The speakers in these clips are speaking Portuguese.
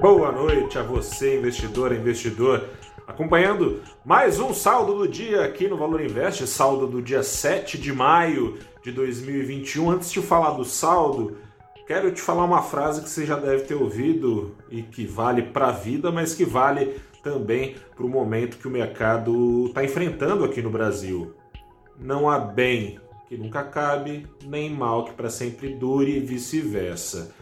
Boa noite a você, investidor, investidor, acompanhando mais um saldo do dia aqui no Valor Invest, saldo do dia 7 de maio de 2021. Antes de falar do saldo, quero te falar uma frase que você já deve ter ouvido e que vale para a vida, mas que vale também para o momento que o mercado está enfrentando aqui no Brasil. Não há bem que nunca cabe, nem mal que para sempre dure e vice-versa.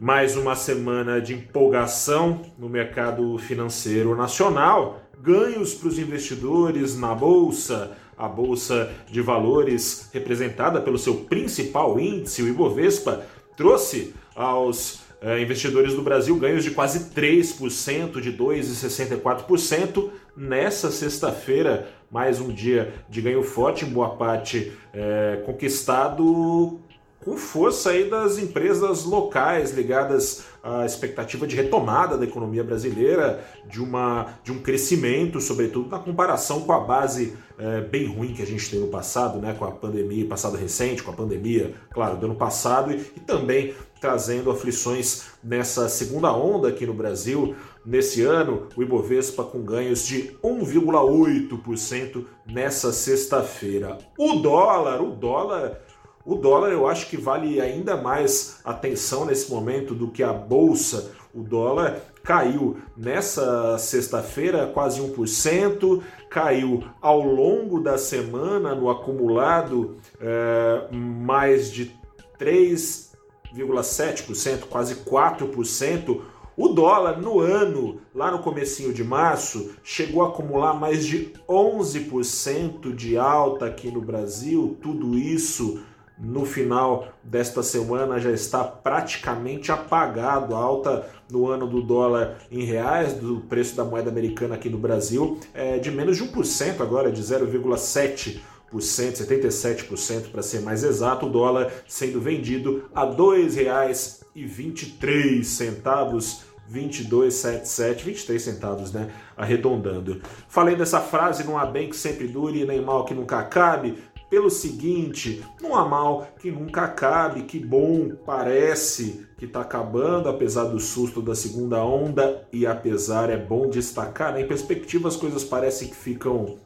Mais uma semana de empolgação no mercado financeiro nacional, ganhos para os investidores na bolsa, a bolsa de valores representada pelo seu principal índice, o Ibovespa, trouxe aos eh, investidores do Brasil ganhos de quase 3%, de 2,64%. Nessa sexta-feira, mais um dia de ganho forte, em boa parte eh, conquistado com força aí das empresas locais ligadas à expectativa de retomada da economia brasileira, de, uma, de um crescimento, sobretudo na comparação com a base é, bem ruim que a gente tem no passado, né, com a pandemia, passado recente, com a pandemia, claro, do ano passado, e, e também trazendo aflições nessa segunda onda aqui no Brasil. Nesse ano, o Ibovespa com ganhos de 1,8% nessa sexta-feira. O dólar, o dólar o dólar eu acho que vale ainda mais atenção nesse momento do que a bolsa. O dólar caiu nessa sexta-feira quase 1%, caiu ao longo da semana no acumulado é, mais de 3,7%, quase 4%. O dólar no ano, lá no comecinho de março, chegou a acumular mais de 11% de alta aqui no Brasil, tudo isso no final desta semana já está praticamente apagado. A alta no ano do dólar em reais, do preço da moeda americana aqui no Brasil, é de menos de 1% agora, de 0,7%. 77% para ser mais exato, o dólar sendo vendido a R$ 2,23, 22,77, 23 centavos, né? Arredondando. Falei dessa frase, não há bem que sempre dure, nem mal que nunca acabe pelo seguinte: não há mal que nunca acabe, que bom, parece que está acabando, apesar do susto da segunda onda, e apesar, é bom destacar, né? em perspectiva as coisas parecem que ficam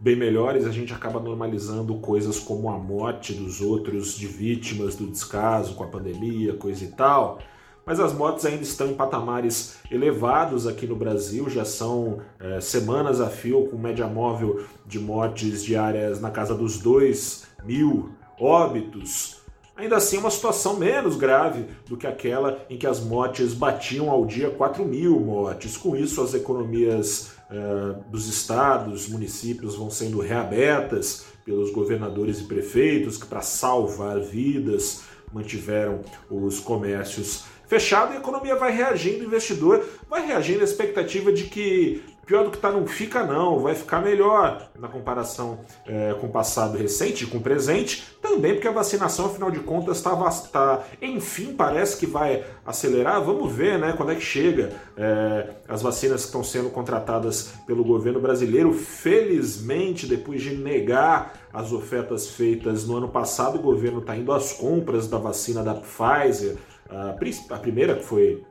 bem melhores, a gente acaba normalizando coisas como a morte dos outros, de vítimas do descaso com a pandemia, coisa e tal mas as mortes ainda estão em patamares elevados aqui no Brasil, já são é, semanas a fio com média móvel de mortes diárias na casa dos 2 mil óbitos. Ainda assim, uma situação menos grave do que aquela em que as mortes batiam ao dia 4 mil mortes. Com isso, as economias é, dos estados, municípios vão sendo reabertas pelos governadores e prefeitos que, para salvar vidas, mantiveram os comércios fechado e a economia vai reagindo, o investidor vai reagindo à expectativa de que pior do que está não fica não, vai ficar melhor. Na comparação é, com o passado recente, com o presente, também porque a vacinação, afinal de contas, está, tá, enfim, parece que vai acelerar, vamos ver né, quando é que chega é, as vacinas que estão sendo contratadas pelo governo brasileiro, felizmente, depois de negar as ofertas feitas no ano passado, o governo está indo às compras da vacina da Pfizer, a, primeira que foi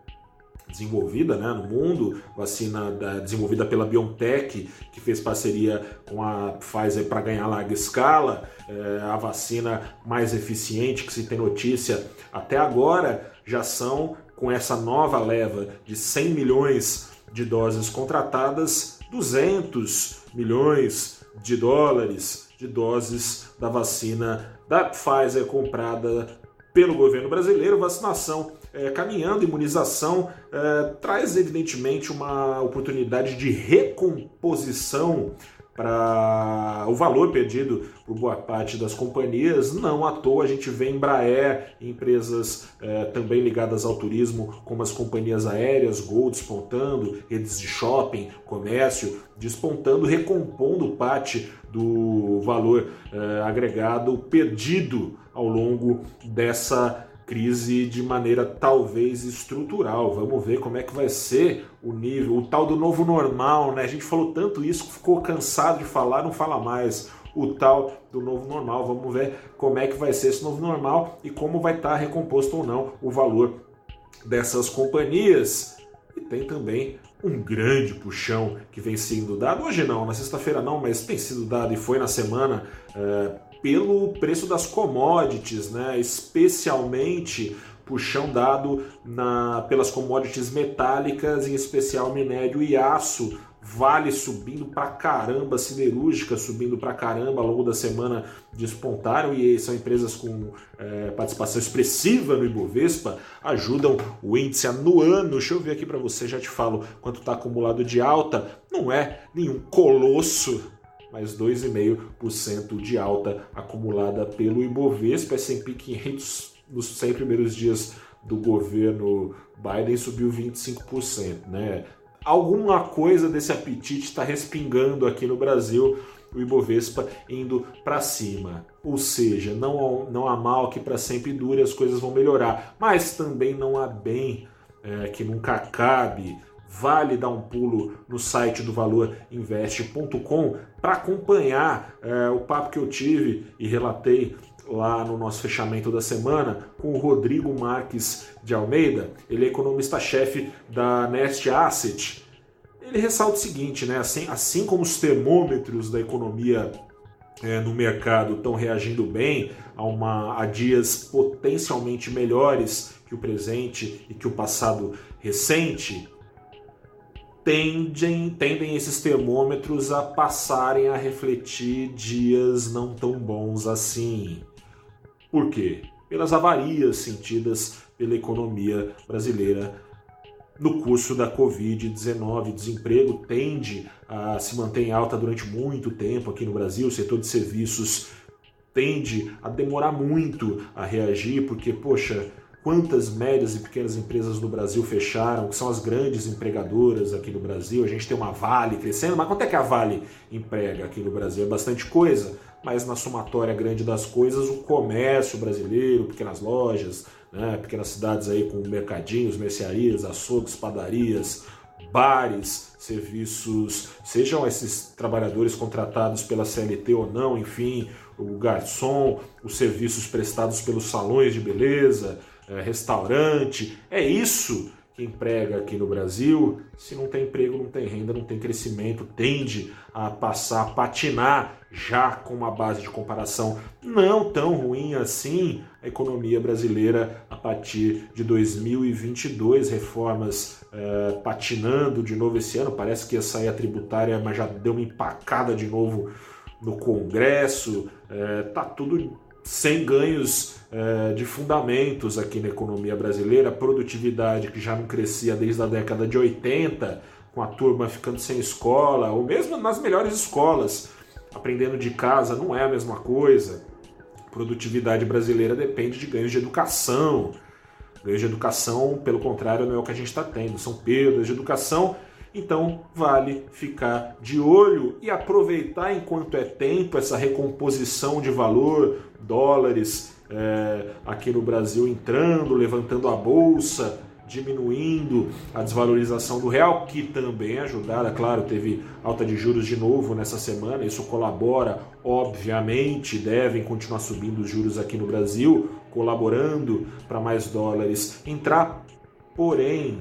desenvolvida né, no mundo, vacina da, desenvolvida pela BioNTech, que fez parceria com a Pfizer para ganhar larga escala, é, a vacina mais eficiente que se tem notícia até agora, já são, com essa nova leva de 100 milhões de doses contratadas, 200 milhões de dólares de doses da vacina da Pfizer comprada pelo governo brasileiro, vacinação é, caminhando, imunização é, traz evidentemente uma oportunidade de recomposição para o valor perdido por boa parte das companhias. Não à toa a gente vê Embraer, empresas é, também ligadas ao turismo, como as companhias aéreas, Gol despontando, redes de shopping, comércio despontando, recompondo parte do valor é, agregado perdido ao longo dessa crise de maneira talvez estrutural. Vamos ver como é que vai ser o nível, o tal do novo normal, né? A gente falou tanto isso, ficou cansado de falar, não fala mais. O tal do novo normal. Vamos ver como é que vai ser esse novo normal e como vai estar recomposto ou não o valor dessas companhias. E tem também um grande puxão que vem sendo dado, hoje não, na sexta-feira não, mas tem sido dado e foi na semana é, pelo preço das commodities, né? especialmente puxão dado na, pelas commodities metálicas, em especial minério e aço, Vale subindo pra caramba, siderúrgica subindo pra caramba ao longo da semana despontaram e são empresas com é, participação expressiva no Ibovespa, ajudam o índice no ano. Deixa eu ver aqui para você, já te falo quanto está acumulado de alta. Não é nenhum colosso, mas 2,5% de alta acumulada pelo Ibovespa, S&P 500 nos 100 primeiros dias do governo Biden subiu 25%, né? alguma coisa desse apetite está respingando aqui no Brasil, o Ibovespa indo para cima. Ou seja, não, não há mal que para sempre dure, as coisas vão melhorar, mas também não há bem é, que nunca cabe. Vale dar um pulo no site do valorinveste.com para acompanhar é, o papo que eu tive e relatei lá no nosso fechamento da semana com o Rodrigo Marques de Almeida, ele é economista-chefe da Nest Asset. Ele ressalta o seguinte, né? assim, assim como os termômetros da economia é, no mercado estão reagindo bem a, uma, a dias potencialmente melhores que o presente e que o passado recente, tendem, tendem esses termômetros a passarem a refletir dias não tão bons assim. Por quê? Pelas avarias sentidas pela economia brasileira no curso da Covid-19. Desemprego tende a se manter em alta durante muito tempo aqui no Brasil. O setor de serviços tende a demorar muito a reagir, porque, poxa, quantas médias e pequenas empresas no Brasil fecharam, que são as grandes empregadoras aqui no Brasil. A gente tem uma Vale crescendo, mas quanto é que a Vale emprega aqui no Brasil? É bastante coisa mas na somatória grande das coisas, o comércio brasileiro, pequenas lojas, né, pequenas cidades aí com mercadinhos, mercearias, açougues, padarias, bares, serviços, sejam esses trabalhadores contratados pela CLT ou não, enfim, o garçom, os serviços prestados pelos salões de beleza, é, restaurante, é isso que emprega aqui no Brasil, se não tem emprego, não tem renda, não tem crescimento, tende a passar a patinar já com uma base de comparação não tão ruim assim a economia brasileira a partir de 2022, reformas é, patinando de novo esse ano, parece que ia sair a tributária, mas já deu uma empacada de novo no Congresso, é, tá tudo sem ganhos é, de fundamentos aqui na economia brasileira, produtividade que já não crescia desde a década de 80, com a turma ficando sem escola, ou mesmo nas melhores escolas, aprendendo de casa, não é a mesma coisa. Produtividade brasileira depende de ganhos de educação. Ganhos de educação, pelo contrário, não é o que a gente está tendo, são perdas de educação então vale ficar de olho e aproveitar enquanto é tempo essa recomposição de valor, dólares é, aqui no Brasil entrando, levantando a bolsa, diminuindo a desvalorização do real, que também é ajudada, claro, teve alta de juros de novo nessa semana, isso colabora, obviamente, devem continuar subindo os juros aqui no Brasil, colaborando para mais dólares entrar, porém,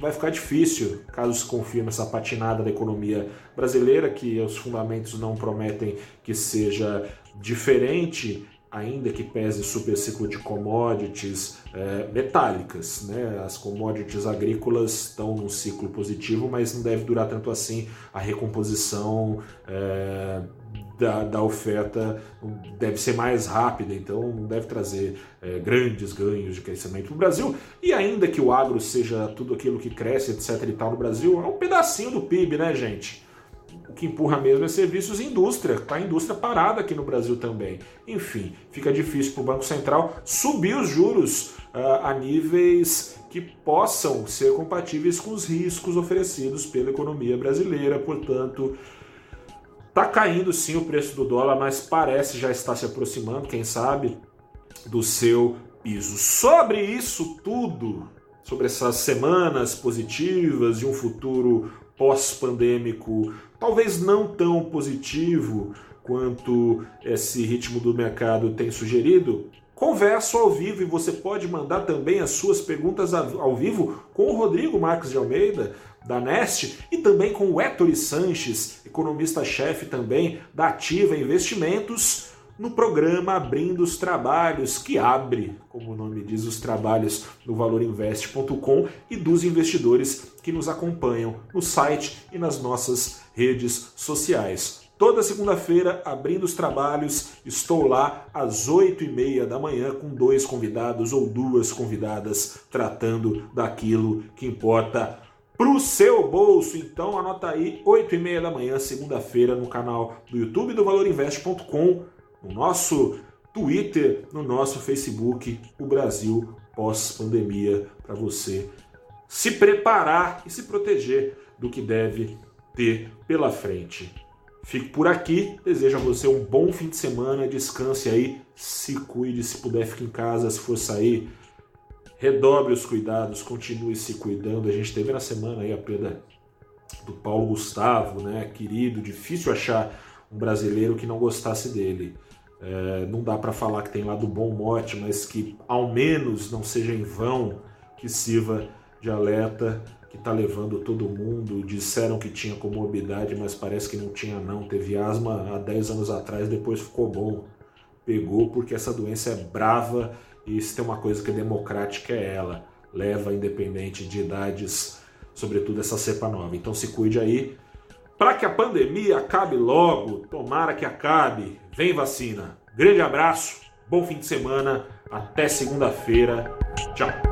vai ficar difícil caso se confirme essa patinada da economia brasileira, que os fundamentos não prometem que seja diferente, ainda que pese super ciclo de commodities é, metálicas. Né? As commodities agrícolas estão num ciclo positivo, mas não deve durar tanto assim a recomposição. É, da, da oferta deve ser mais rápida, então não deve trazer é, grandes ganhos de crescimento no Brasil. E ainda que o agro seja tudo aquilo que cresce, etc. e tal no Brasil, é um pedacinho do PIB, né, gente? O que empurra mesmo é serviços e indústria. Está a indústria parada aqui no Brasil também. Enfim, fica difícil para o Banco Central subir os juros uh, a níveis que possam ser compatíveis com os riscos oferecidos pela economia brasileira. Portanto, Está caindo sim o preço do dólar, mas parece já estar se aproximando, quem sabe, do seu piso. Sobre isso tudo, sobre essas semanas positivas e um futuro pós-pandêmico, talvez não tão positivo quanto esse ritmo do mercado tem sugerido, converso ao vivo e você pode mandar também as suas perguntas ao vivo com o Rodrigo Marques de Almeida, da Nest, e também com o Héctor Sanches, economista-chefe também da Ativa Investimentos, no programa Abrindo os Trabalhos, que abre, como o nome diz, os trabalhos no valorinvest.com e dos investidores que nos acompanham no site e nas nossas redes sociais. Toda segunda-feira, abrindo os trabalhos, estou lá às oito e meia da manhã com dois convidados ou duas convidadas tratando daquilo que importa para o seu bolso. Então anota aí, oito e meia da manhã, segunda-feira, no canal do YouTube do ValorInvest.com, no nosso Twitter, no nosso Facebook, o Brasil pós-pandemia, para você se preparar e se proteger do que deve ter pela frente. Fico por aqui, desejo a você um bom fim de semana, descanse aí, se cuide, se puder fique em casa, se for sair, redobre os cuidados, continue se cuidando. A gente teve na semana aí a perda do Paulo Gustavo, né, querido, difícil achar um brasileiro que não gostasse dele. É, não dá para falar que tem lá do bom mote, mas que ao menos não seja em vão que sirva de alerta que está levando todo mundo. Disseram que tinha comorbidade, mas parece que não tinha não. Teve asma há 10 anos atrás, depois ficou bom. Pegou porque essa doença é brava e se tem uma coisa que é democrática é ela. Leva independente de idades, sobretudo essa cepa nova. Então se cuide aí. Para que a pandemia acabe logo, tomara que acabe. Vem vacina. Grande abraço, bom fim de semana, até segunda-feira. Tchau.